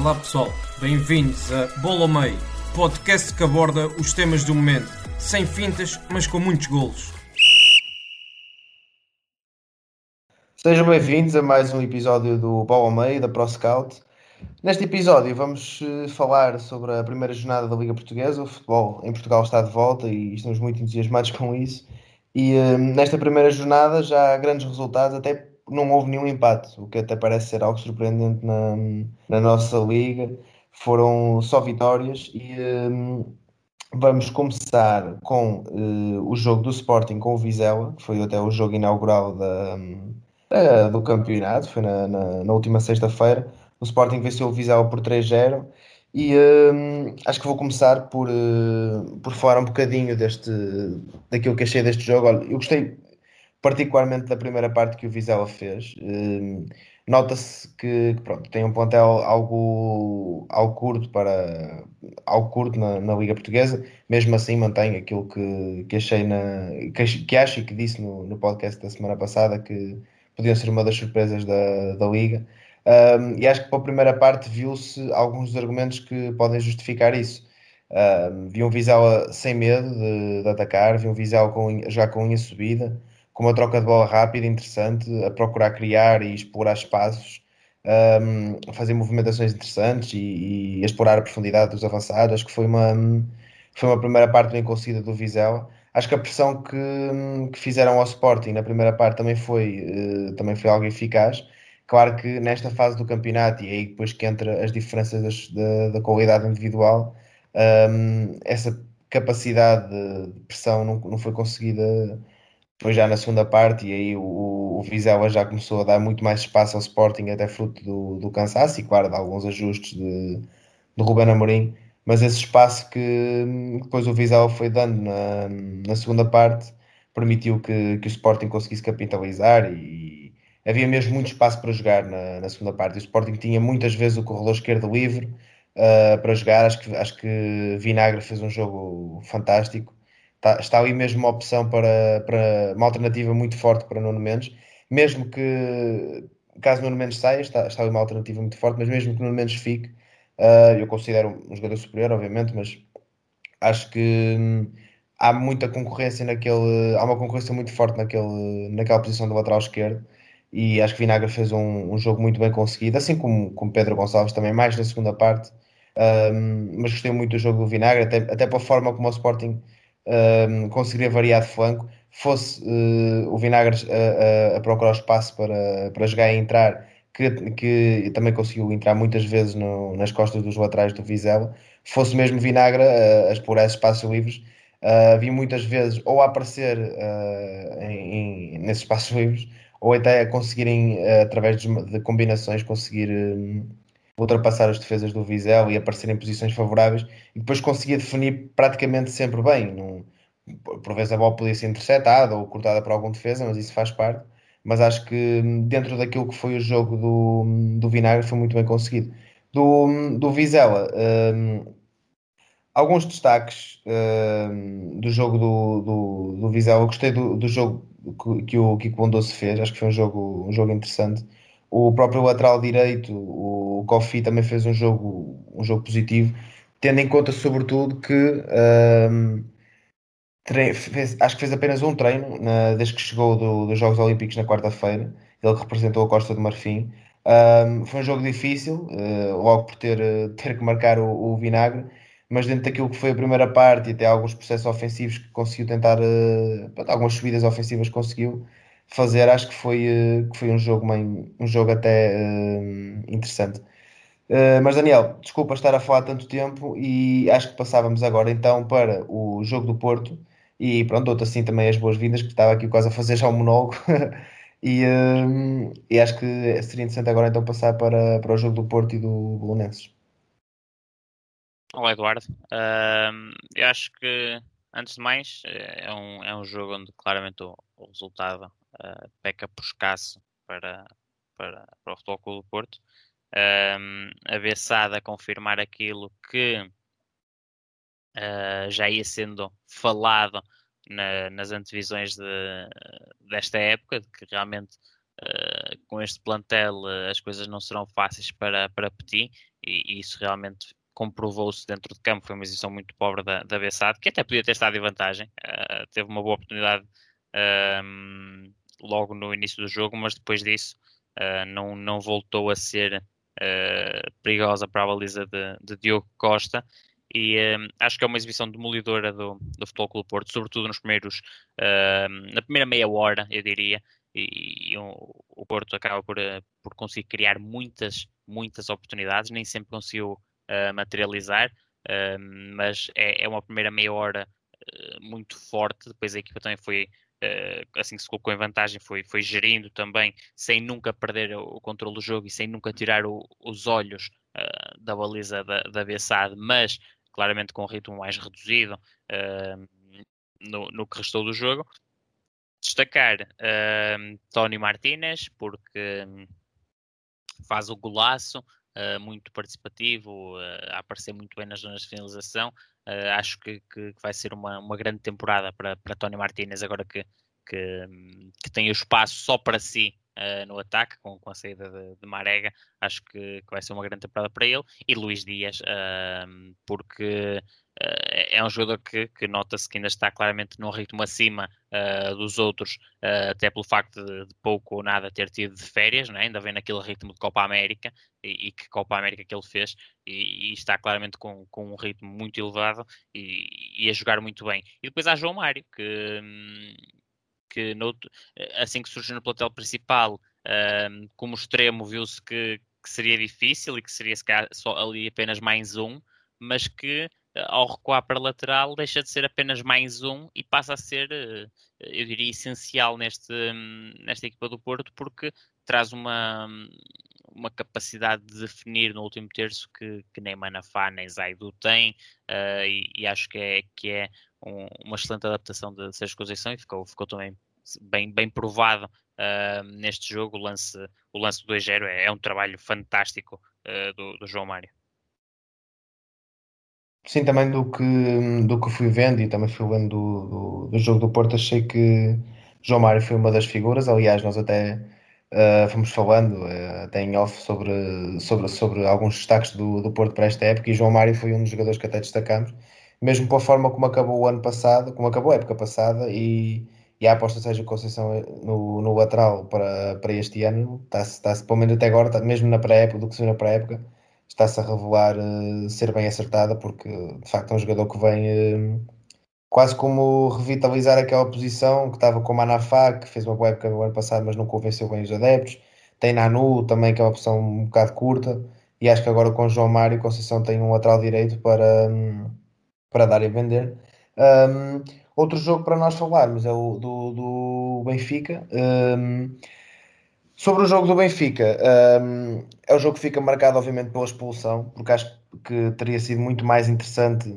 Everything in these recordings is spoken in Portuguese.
Olá pessoal, bem-vindos a Bola ao Meio, podcast que aborda os temas do momento, sem fintas, mas com muitos golos. Sejam bem-vindos a mais um episódio do Bola ao Meio, da ProScout. Neste episódio vamos eh, falar sobre a primeira jornada da Liga Portuguesa. O futebol em Portugal está de volta e estamos muito entusiasmados com isso. E eh, nesta primeira jornada já há grandes resultados, até não houve nenhum empate, o que até parece ser algo surpreendente na, na nossa liga. Foram só vitórias e um, vamos começar com uh, o jogo do Sporting com o Vizela, que foi até o jogo inaugural da, da do campeonato, foi na, na, na última sexta-feira. O Sporting venceu o Vizela por 3-0 e um, acho que vou começar por, uh, por falar um bocadinho deste, daquilo que achei deste jogo. Olha, eu gostei particularmente da primeira parte que o Vizela fez. Um, Nota-se que, pronto, tem um plantel algo, algo curto para algo curto na, na, Liga Portuguesa, mesmo assim mantém aquilo que, que achei na que, que acho e que disse no, no podcast da semana passada que podiam ser uma das surpresas da, da Liga. Um, e acho que para a primeira parte viu-se alguns dos argumentos que podem justificar isso. Um, vi um Vizela sem medo de, de atacar, vi um Vizela com, já com unha subida, com uma troca de bola rápida, interessante, a procurar criar e explorar espaços, um, fazer movimentações interessantes e, e, explorar a profundidade dos avançados. Acho que foi uma, foi uma primeira parte bem conseguida do Vizela. Acho que a pressão que, que fizeram ao Sporting na primeira parte também foi, uh, também foi algo eficaz. Claro que nesta fase do campeonato, e aí depois que entra as diferenças das, da, da, qualidade individual, um, essa capacidade de pressão não, não foi conseguida depois já na segunda parte, e aí o, o Vizela já começou a dar muito mais espaço ao Sporting, até fruto do, do cansaço e, claro, de alguns ajustes de, de Ruben Amorim, mas esse espaço que depois o Vizela foi dando na, na segunda parte permitiu que, que o Sporting conseguisse capitalizar e havia mesmo muito espaço para jogar na, na segunda parte. O Sporting tinha muitas vezes o corredor esquerdo livre uh, para jogar, acho que, acho que Vinagre fez um jogo fantástico Está, está ali mesmo uma opção para, para uma alternativa muito forte para Nuno Mendes, mesmo que caso Nuno Mendes saia, está, está ali uma alternativa muito forte, mas mesmo que Nuno Mendes fique, uh, eu considero um jogador superior, obviamente, mas acho que hum, há muita concorrência naquele, há uma concorrência muito forte naquele, naquela posição do lateral esquerdo e acho que Vinagre fez um, um jogo muito bem conseguido, assim como, como Pedro Gonçalves também, mais na segunda parte, um, mas gostei muito do jogo do Vinagre, até, até pela forma como o Sporting um, conseguiria variar de flanco, fosse uh, o Vinagre a, a, a, procurar espaço para, para jogar e entrar, que, que também conseguiu entrar muitas vezes no, nas costas dos laterais do Vizela, fosse mesmo Vinagre a, a explorar espaços livres, uh, vi muitas vezes ou a aparecer uh, em, em, nesses espaços livres, ou até a conseguirem, através de, de, combinações, conseguir um, ultrapassar as defesas do Vizela e aparecer em posições favoráveis e depois conseguia definir praticamente sempre bem. Por vezes a bola podia ser interceptada ou cortada por algum defesa, mas isso faz parte. Mas acho que dentro daquilo que foi o jogo do, do Vinagre foi muito bem conseguido. Do, do Vizela, um, alguns destaques um, do jogo do, do, do Vizela. Eu gostei do, do jogo que, que o Kiko Bondoso fez, acho que foi um jogo, um jogo interessante o próprio lateral direito, o Kofi, também fez um jogo, um jogo positivo, tendo em conta, sobretudo, que um, fez, acho que fez apenas um treino na, desde que chegou do, dos Jogos Olímpicos na quarta-feira, ele representou a Costa do Marfim. Um, foi um jogo difícil, uh, logo por ter, ter que marcar o, o, vinagre, mas dentro daquilo que foi a primeira parte e até alguns processos ofensivos que conseguiu tentar, uh, algumas subidas ofensivas conseguiu, fazer, acho que foi, eh, que foi um jogo, bem, um jogo até uh, interessante. Uh, mas Daniel, desculpa estar a falar tanto tempo e acho que passávamos agora então para o jogo do Porto e pronto, dou-te assim também as boas-vindas, que estava aqui quase a fazer já um monólogo E, um, e acho que seria interessante agora então passar para, para o jogo do Porto e do Bolonenses. Olá Eduardo, uh, eu acho que antes de mais é um, é um jogo onde claramente o, o resultado uh, peca por escasso para, para, para o Futebol Clube do Porto. Uh, a Bessada confirmar aquilo que uh, já ia sendo falado na, nas antevisões de, desta época, de que realmente uh, com este plantel uh, as coisas não serão fáceis para, para Petit, e, e isso realmente comprovou-se dentro de campo. Foi uma exibição muito pobre da, da que até podia ter estado em vantagem, uh, teve uma boa oportunidade logo no início do jogo, mas depois disso não, não voltou a ser perigosa para a baliza de, de Diogo Costa. E um, acho que é uma exibição demolidora do, do Futebol Clube Porto, sobretudo nos primeiros, uh, na primeira meia hora, eu diria, e, e o, o, Porto acaba por, uh, por conseguir criar muitas, muitas oportunidades, nem sempre conseguiu uh, materializar, mas é, é, uma primeira meia hora muito forte, depois a equipa também foi assim que se colocou em vantagem, foi, foi gerindo também, sem nunca perder o, controle do jogo e sem nunca tirar o, os olhos uh, da baliza da, da Bessade, mas claramente com um ritmo mais reduzido uh, no, no que restou do jogo. Destacar uh, Tony Martinez, porque faz o golaço, uh, muito participativo, a aparecer muito bem nas zonas de finalização. acho que, que, vai ser uma, uma grande temporada para, para Tony Martinez, agora que, que, que tem o espaço só para si uh, no ataque, com, com a saída de, de Marega. Acho que, que, vai ser uma grande temporada para ele. E Luís Dias, uh, porque Uh, é um jogador que, que nota-se que ainda está claramente num ritmo acima uh, dos outros, uh, até pelo facto de, de, pouco ou nada ter tido de férias, né? ainda vem naquele ritmo de Copa América e, e que Copa América que ele fez e, e está claramente com, com, um ritmo muito elevado e, e, a jogar muito bem. E depois há João Mário, que, hum, que no, assim que surgiu no plantel principal, um, como extremo, viu-se que, que, seria difícil e que seria se calhar, só ali apenas mais um, mas que ao recuar para lateral deixa de ser apenas mais um e passa a ser, eh, eu diria, essencial neste, nesta equipa do Porto, porque traz uma, uma capacidade de definir no último terço que, que nem Manafá nem Zaidu tem, uh, e, e, acho que é, que é um, uma excelente adaptação de Sérgio Conceição e ficou, ficou também bem, bem provado uh, neste jogo. O lance, o lance do 2-0 é, é, um trabalho fantástico uh, do, do, João Mário. Sim, também do que, do que fui vendo e também fui vendo do, do, do jogo do Porto, achei que João Mário foi uma das figuras. Aliás, nós até uh, fomos falando uh, até em off sobre, sobre, sobre alguns destaques do, do Porto para esta época e João Mário foi um dos jogadores que até destacamos mesmo pela forma como acabou o ano passado, como acabou a época passada e, e a aposta seja Conceição no, no lateral para, para este ano, está-se, está-se, pelo menos até agora, está, mesmo na pré-época, do que se viu na pré-época, está-se a revelar uh, ser bem acertada, porque de facto é um jogador que vem uh, quase como revitalizar aquela posição que estava com o Manafá, que fez uma boa época no ano passado, mas não convenceu bem os adeptos. Tem Nanu também, que é uma posição um bocado curta, e acho que agora com João Mário Conceição tem um lateral direito para. Um, para dar e vender. Um, outro jogo para nós falarmos é o do, do Benfica. Um, sobre o jogo do Benfica, um, é o jogo que fica marcado, obviamente, pela expulsão, porque acho que teria sido muito mais interessante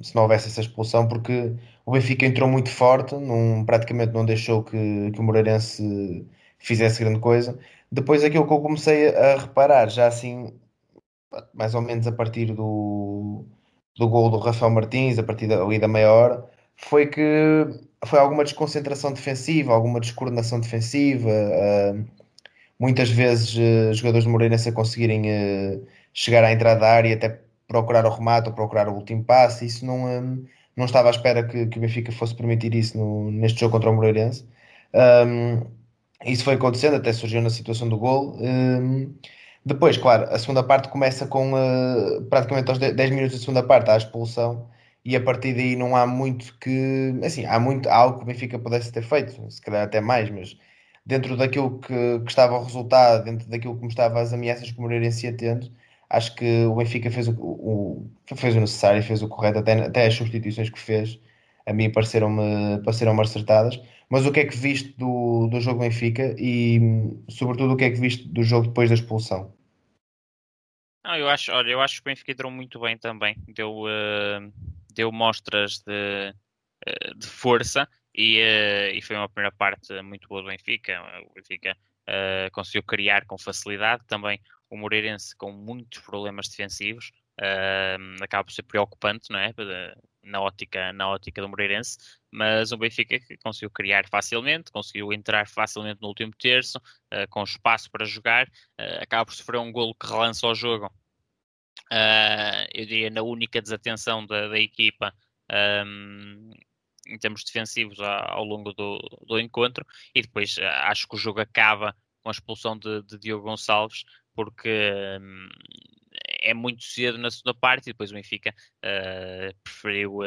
se não houvesse essa expulsão, porque o Benfica entrou muito forte, num, praticamente não deixou que, que o Moreirense fizesse grande coisa. Depois, aquilo que eu comecei a reparar, já assim, mais ou menos a partir do do gol do Rafael Martins, a partir ali da meia hora, foi que foi alguma desconcentração defensiva, alguma descoordenação defensiva, uh, muitas vezes uh, jogadores de Moreirense a conseguirem uh, chegar à entrada da área e até procurar o remate ou procurar o último passe, isso não, não estava à espera que, que o Benfica fosse permitir isso no, neste jogo contra o Moreirense. Um, isso foi acontecendo, até surgiu na situação do gol. Um, depois, claro, a segunda parte começa com uh, praticamente aos 10 minutos da segunda parte, a expulsão, e a partir daí não há muito que. Assim, há muito há algo que o Benfica pudesse ter feito, se calhar até mais, mas dentro daquilo que, que estava o resultado, dentro daquilo que estava as ameaças que o Moreirense ia tendo, acho que o Benfica fez o, o, fez o necessário, fez o correto, até, até as substituições que fez, a mim pareceram-me pareceram acertadas. Mas o que é que viste do, do jogo Benfica e, sobretudo, o que é que viste do jogo depois da expulsão? Não, eu acho, olha, eu acho que o Benfica entrou muito bem também. Deu, uh, deu mostras de, uh, de força e, uh, e foi uma primeira parte muito boa do Benfica. O Benfica conseguiu criar com facilidade. Também o Moreirense com muitos problemas defensivos. acaba por ser preocupante, não é? Na ótica, na ótica do Moreirense, mas o Benfica conseguiu criar facilmente, conseguiu entrar facilmente no último terço, uh, com espaço para jogar, uh, acaba por sofrer um golo que relança o jogo. Uh, eu diria na única desatenção da, da equipa um, em termos defensivos ao, longo do, do, encontro, e depois acho que o jogo acaba com a expulsão de, de Diogo Gonçalves, porque um, é muito cedo na segunda parte e depois o Benfica preferiu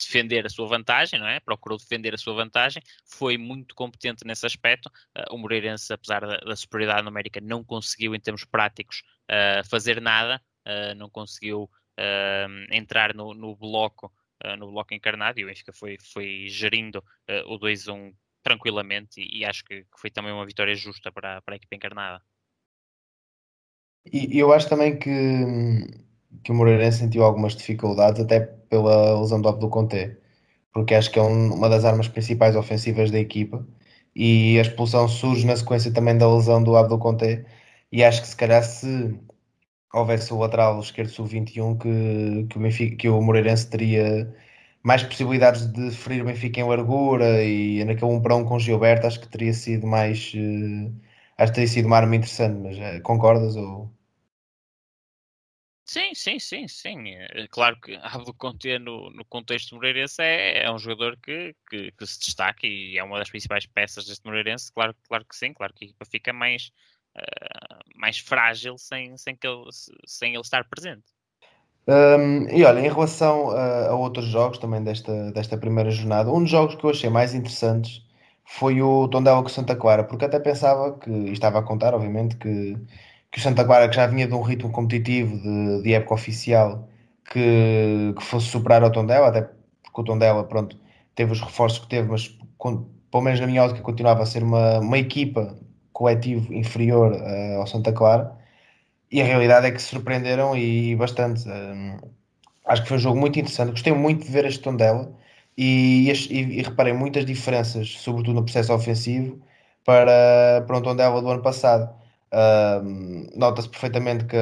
defender a sua vantagem, não é? Procurou defender a sua vantagem, foi muito competente nesse aspecto. Uh, o Moreirense, apesar da, da, superioridade numérica, não conseguiu, em termos práticos, uh, fazer nada, uh, não conseguiu entrar no, no bloco. no bloco encarnado e o Benfica foi, foi gerindo o 2-1 tranquilamente e, e acho que, que, foi também uma vitória justa para, para a equipa encarnada. E eu acho também que, que o Moreirense sentiu algumas dificuldades, até pela lesão do Abdul Conté, porque acho que é um, uma das armas principais ofensivas da equipa. E a expulsão surge na sequência também da lesão do Abdul Conté. E acho que se calhar se houvesse o lateral esquerdo sub-21 que, que, o Benfica, que o Moreirense teria mais possibilidades de ferir o Benfica em largura e naquele 1 para 1 com Gilberto acho que teria sido mais uh, acho que teria sido uma arma interessante, mas uh, concordas ou Sim, sim, sim, sim. É claro que Abdo Conte no, no contexto moreirense é, é um jogador que, que, que, se destaca e é uma das principais peças deste moreirense. Claro, claro que sim, claro que a equipa fica mais, uh, mais frágil sem, sem, que ele, sem ele estar presente. Um, e olha, em relação a, a, outros jogos também desta, desta primeira jornada, um dos jogos que eu achei mais interessantes foi o Tondela com Santa Clara, porque até pensava que, e estava a contar, obviamente, que que o Santa Clara, que já vinha de um ritmo competitivo de, de época oficial, que, que fosse superar o Tondela, até porque o Tondela, pronto, teve os reforços que teve, mas com, pelo menos na minha ótica continuava a ser uma, uma equipa coletivo inferior uh, ao Santa Clara. E a realidade é que se surpreenderam e, e bastante. Uh, acho que foi um jogo muito interessante. Gostei muito de ver este Tondela e, e, e reparei muitas diferenças, sobretudo no processo ofensivo, para, para o Tondela do ano passado Nota-se perfeitamente que,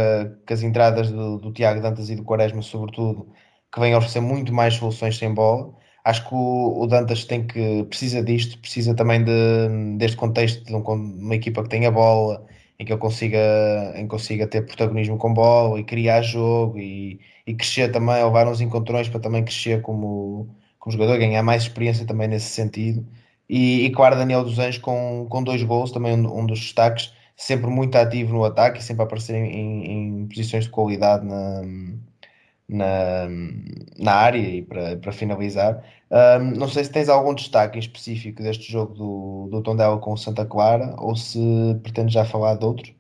que, as entradas do, do, Tiago Dantas e do Quaresma, sobretudo, que vêm oferecer muito mais soluções sem bola. Acho que o, o Dantas tem que precisa disto, precisa também de, deste contexto de, um, uma equipa que tenha bola, em que ele consiga, em que consiga ter protagonismo com bola e criar jogo e, e crescer também, levar uns encontrões para também crescer como, como jogador, ganhar mais experiência também nesse sentido. E, e claro, Daniel dos Anjos com, com dois gols, também um, um dos destaques sempre muito ativo no ataque e sempre a aparecer em, em posições de qualidade na, na, na área e para, para finalizar. Um, não sei se tens algum destaque em específico deste jogo do, do Tondela com o Santa Clara ou se pretendes já falar de outro.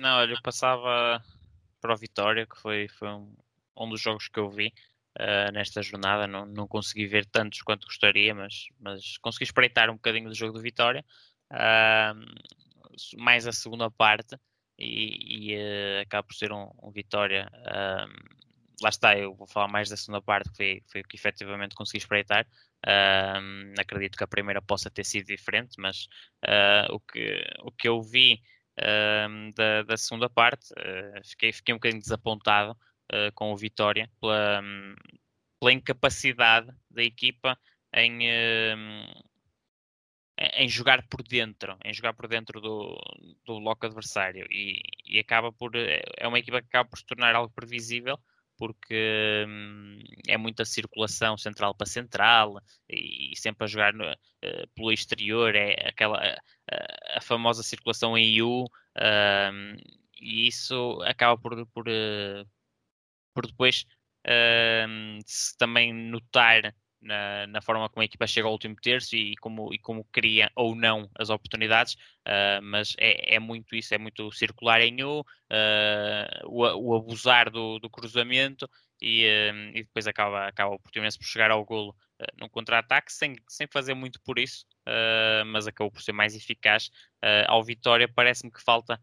Não, olha, eu passava para o Vitória, que foi, foi um, um dos jogos que eu vi uh, nesta jornada. Não, não consegui ver tantos quanto gostaria, mas, mas consegui espreitar um bocadinho do jogo do Vitória. Uh, mais a segunda parte e, e uh, acaba por ser um, um Vitória. Um, lá está, eu vou falar mais da segunda parte, que foi, foi o que efetivamente consegui espreitar. Um, acredito que a primeira possa ter sido diferente, mas uh, o, que, o que eu vi da, da, segunda parte, uh, fiquei, fiquei um bocadinho desapontado com o Vitória pela, pela incapacidade da equipa em, em jogar por dentro, em jogar por dentro do, do bloco adversário. E, e, acaba por é uma equipa que acaba por se tornar algo previsível porque hum, é muita circulação central para central e, e sempre a jogar no, uh, pelo exterior é aquela a, a famosa circulação em U uh, e isso acaba por por, uh, por depois se também notar na, na, forma como a equipa chega ao último terço e, como, e como cria ou não as oportunidades, uh, mas é, é, muito isso, é muito circular em U, uh, o, o, abusar do, do cruzamento e, uh, e, depois acaba, acaba o Portimonense por chegar ao golo num contra-ataque sem, sem fazer muito por isso, mas acabou por ser mais eficaz. ao Vitória parece-me que falta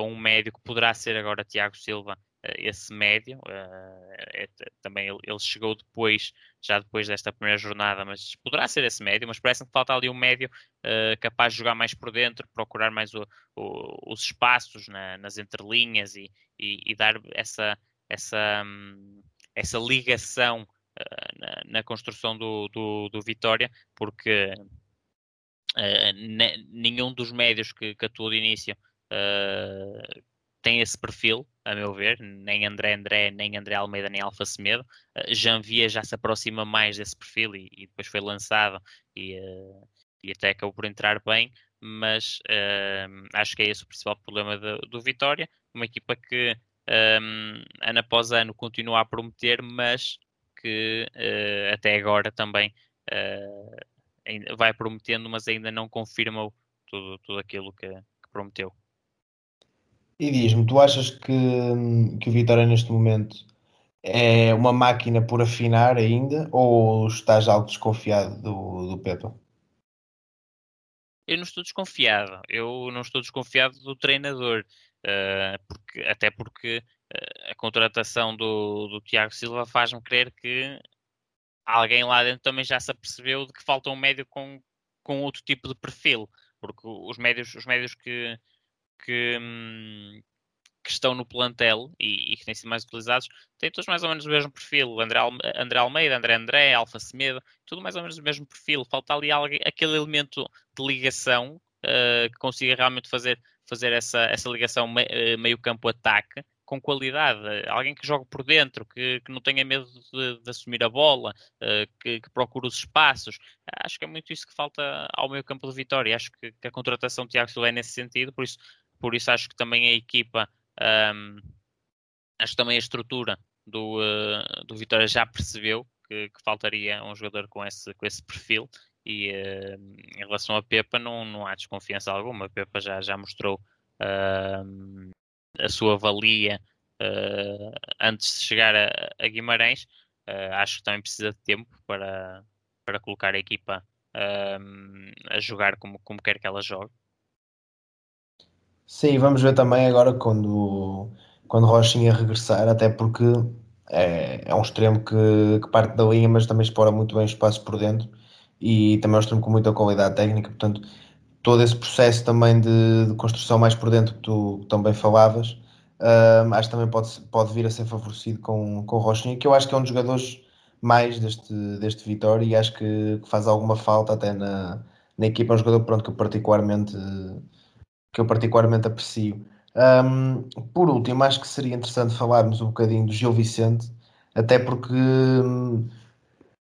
um médio que poderá ser agora Tiago Silva, esse médio. É, também ele, ele chegou depois já depois desta primeira jornada, mas poderá ser esse médio, mas parece-me que falta ali um médio uh, capaz de jogar mais por dentro, procurar mais o, o, os espaços na, nas entrelinhas e, e, e, dar essa, essa, um, essa ligação uh, na, na, construção do, do, do Vitória, porque uh, nenhum dos médios que, que atuou de início tem esse perfil, a meu ver, nem André André, nem André Almeida, nem Alfa Semedo. Uh, já se aproxima mais desse perfil e, e depois foi lançado e, uh, e, até acabou por entrar bem, mas uh, acho que é esse o principal problema do, do Vitória, uma equipa que um, ano após ano continua a prometer, mas que até agora também vai prometendo, mas ainda não confirmou tudo, tudo aquilo que, que prometeu. E diz-me, tu achas que, que o Vitória neste momento é uma máquina por afinar ainda ou estás algo desconfiado do, do Pepa? Eu não estou desconfiado. Eu não estou desconfiado do treinador. Uh, porque, até porque uh, a contratação do, do Tiago Silva faz-me crer que alguém lá dentro também já se apercebeu de que falta um médio com, com outro tipo de perfil. Porque os médios, os médios que, que, hum, que estão no plantel e, e, que têm sido mais utilizados têm todos mais ou menos o mesmo perfil. André, André Almeida, André André, Alfa Semedo, tudo mais ou menos o mesmo perfil. Falta ali alguém, aquele elemento de ligação uh, que consiga realmente fazer, fazer essa, essa ligação me, uh, meio campo-ataque com qualidade, alguém que jogue por dentro, que, que não tenha medo de, de assumir a bola, uh, que, que, procure os espaços. Acho que é muito isso que falta ao meio campo de Vitória. Acho que, que a contratação de Tiago Silva é nesse sentido, por isso por isso acho que também a equipa, um, acho que também a estrutura do, uh, do Vitória já percebeu que, que, faltaria um jogador com esse, com esse perfil e uh, em relação a Pepa não, não há desconfiança alguma, a Pepa já, já mostrou uh, a sua valia uh, antes de chegar a, a Guimarães, acho que também precisa de tempo para, para colocar a equipa a jogar como, como quer que ela jogue Sim, vamos ver também agora quando, quando Rochinha regressar, até porque é, é um extremo que, que parte da linha, mas também explora muito bem o espaço por dentro e também é um extremo com muita qualidade técnica, portanto, todo esse processo também de, de construção mais por dentro que tu também falavas, um, acho que também pode, pode vir a ser favorecido com, com Rochinha, que eu acho que é um dos jogadores mais deste, deste Vitória e acho que, que faz alguma falta até na, na equipa, é um jogador pronto, que particularmente que eu particularmente aprecio. Um, por último, acho que seria interessante falarmos um bocadinho do Gil Vicente, até porque hum,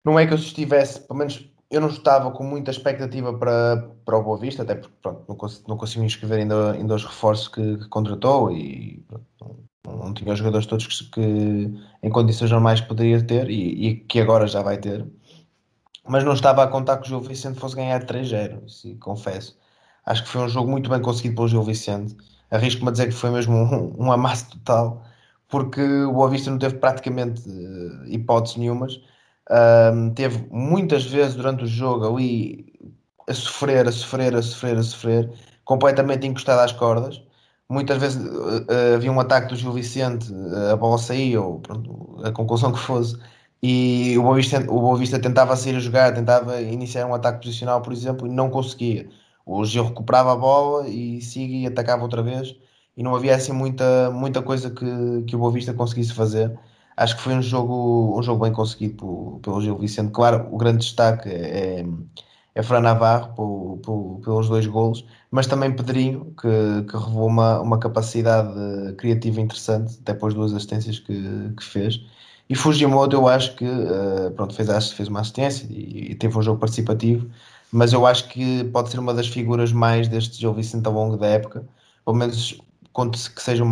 não é que eu estivesse, pelo menos eu não estava com muita expectativa para, para o Boa Vista, até porque pronto, não, consegui, não consegui inscrever ainda, ainda os reforços que, que contratou e pronto, não, não, tinha os jogadores todos que, que, em condições normais poderia ter e, e, que agora já vai ter. Mas não estava a contar que o Gil Vicente fosse ganhar 3-0, confesso. Acho que foi um jogo muito bem conseguido pelo Gil Vicente. Arrisco-me a dizer que foi mesmo um, um amasso total, porque o Boa Vista não teve praticamente uh, hipóteses nenhumas. Um, teve muitas vezes durante o jogo ali a sofrer, a sofrer, a sofrer, a sofrer, completamente encostado às cordas. Muitas vezes uh, uh, havia um ataque do Gil Vicente, a bola saía, ou pronto, a conclusão que fosse, e o Boa, Vista, o tentava sair a jogar, tentava iniciar um ataque posicional, por exemplo, e não conseguia o Gil recuperava a bola e seguia e atacava outra vez e não havia assim muita, muita coisa que, que o Boa Vista conseguisse fazer. Acho que foi um jogo, um jogo bem conseguido pelo, pelo Gil Vicente. Claro, o grande destaque é, é Fran Navarro por, por, pelos dois golos, mas também Pedrinho, que, que revelou uma, uma capacidade criativa interessante, até duas assistências que, que fez. E Fujimoto, eu acho que uh, pronto, fez, fez uma assistência e, e teve um jogo participativo mas eu acho que pode ser uma das figuras mais deste Gil Vicente ao longo da época, pelo menos conto-se que seja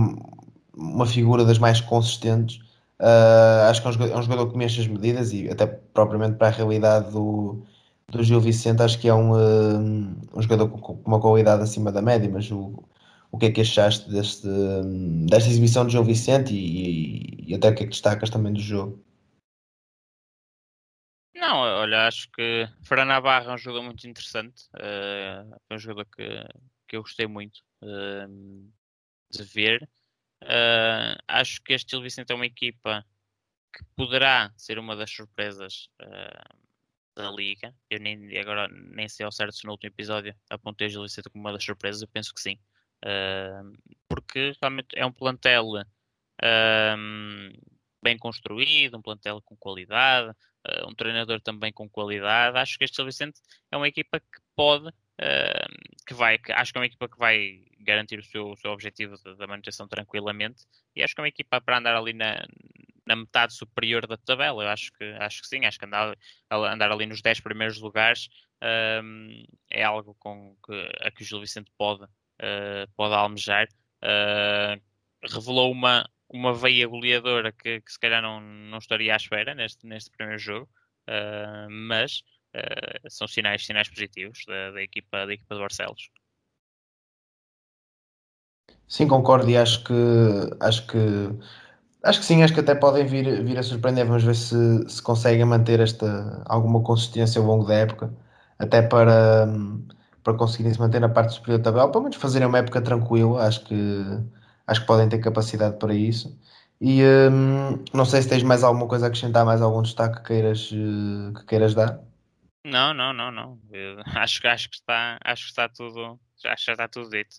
uma figura das mais consistentes Uh, acho que é um, jogador, é um jogador que mexe as medidas e até propriamente para a realidade do, do Gil Vicente, acho que é um, um, um jogador com, uma qualidade acima da média, mas o, o que é que achaste deste, desta exibição do Gil Vicente e, e, até o que é que destacas também do jogo? Não, olha, acho que Fran Navarro é um jogador muito interessante, uh, é um jogador que, que eu gostei muito uh, de ver. Uh, acho que este Gil Vicente é uma equipa que poderá ser uma das surpresas da liga. Eu nem, agora nem sei ao certo se no último episódio apontei o Gil Vicente como uma das surpresas, eu penso que sim. Porque realmente é um plantel bem construído, um plantel com qualidade, um treinador também com qualidade. Acho que este Gil Vicente é uma equipa que pode que vai, que acho que é uma equipa que vai garantir o seu, o seu objetivo da manutenção tranquilamente e acho que é uma equipa para andar ali na, na metade superior da tabela. Eu acho que, acho que sim, acho que andar, andar ali nos 10 primeiros lugares um, é algo com que, a que o Gil Vicente pode, uh, pode almejar. Uh, revelou uma, uma veia goleadora que, que, se calhar não, não estaria à espera neste, neste primeiro jogo, uh, mas uh, são sinais, sinais positivos da, da, equipa, da equipa de Barcelos. Sim, concordo e acho que acho que acho que sim, acho que até podem vir, vir a surpreender. Vamos ver se, se conseguem manter esta alguma consistência ao longo da época, até para, para conseguirem se manter na parte superior da tabela, pelo menos fazerem uma época tranquila, acho que acho que podem ter capacidade para isso. E hum, não sei se tens mais alguma coisa a acrescentar, mais algum destaque que queiras, eh, que queiras dar. Não, não, não, não. Eu acho, acho que está, acho que está tudo, acho que já está tudo dito.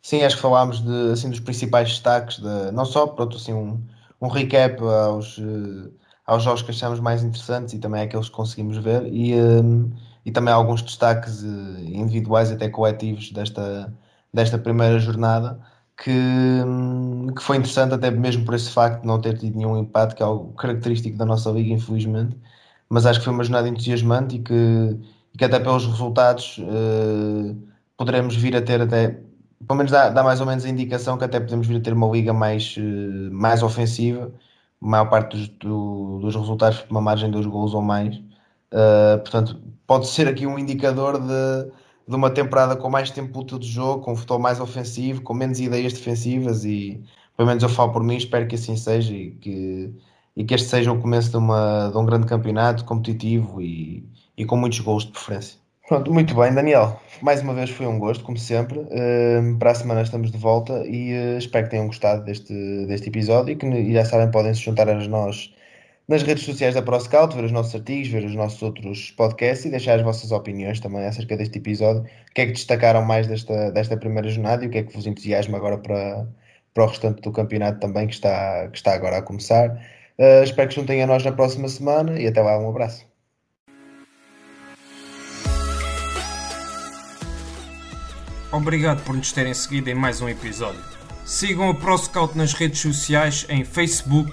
Sim, acho que falámos de, assim, dos principais destaques, de, não só, pronto, assim, um, um recap aos, uh, aos jogos que achamos mais interessantes e também aqueles que conseguimos ver e, um, e também alguns destaques uh, individuais até coletivos desta, desta primeira jornada que, um, que foi interessante até mesmo por esse facto de não ter tido nenhum empate, que é algo característico da nossa liga, infelizmente mas acho que foi uma jornada entusiasmante e que, e que até pelos resultados uh, poderemos vir a ter até, pelo menos dá, dá, mais ou menos a indicação que até podemos vir a ter uma liga mais, uh, mais ofensiva, a maior parte dos, do, dos resultados por uma margem de dois gols ou mais. Uh, portanto, pode ser aqui um indicador de, de uma temporada com mais tempo útil de jogo, com um futebol mais ofensivo, com menos ideias defensivas e pelo menos eu falo por mim, espero que assim seja e que e que este seja o começo de, uma, de um grande campeonato competitivo e, e com muitos gols de preferência. Pronto, muito bem, Daniel. Mais uma vez foi um gosto, como sempre. Uh, para a semana estamos de volta e uh, espero que tenham gostado deste, deste episódio e que e já sabem, podem se juntar a nós nas redes sociais da ProScout, ver os nossos artigos, ver os nossos outros podcasts e deixar as vossas opiniões também acerca deste episódio. O que é que destacaram mais desta, desta primeira jornada e o que é que vos entusiasma agora para, para o restante do campeonato também que está, que está agora a começar. Uh, espero que juntem a nós na próxima semana e até lá, um abraço. Obrigado por nos terem seguido em mais um episódio. Sigam a ProScout nas redes sociais em Facebook,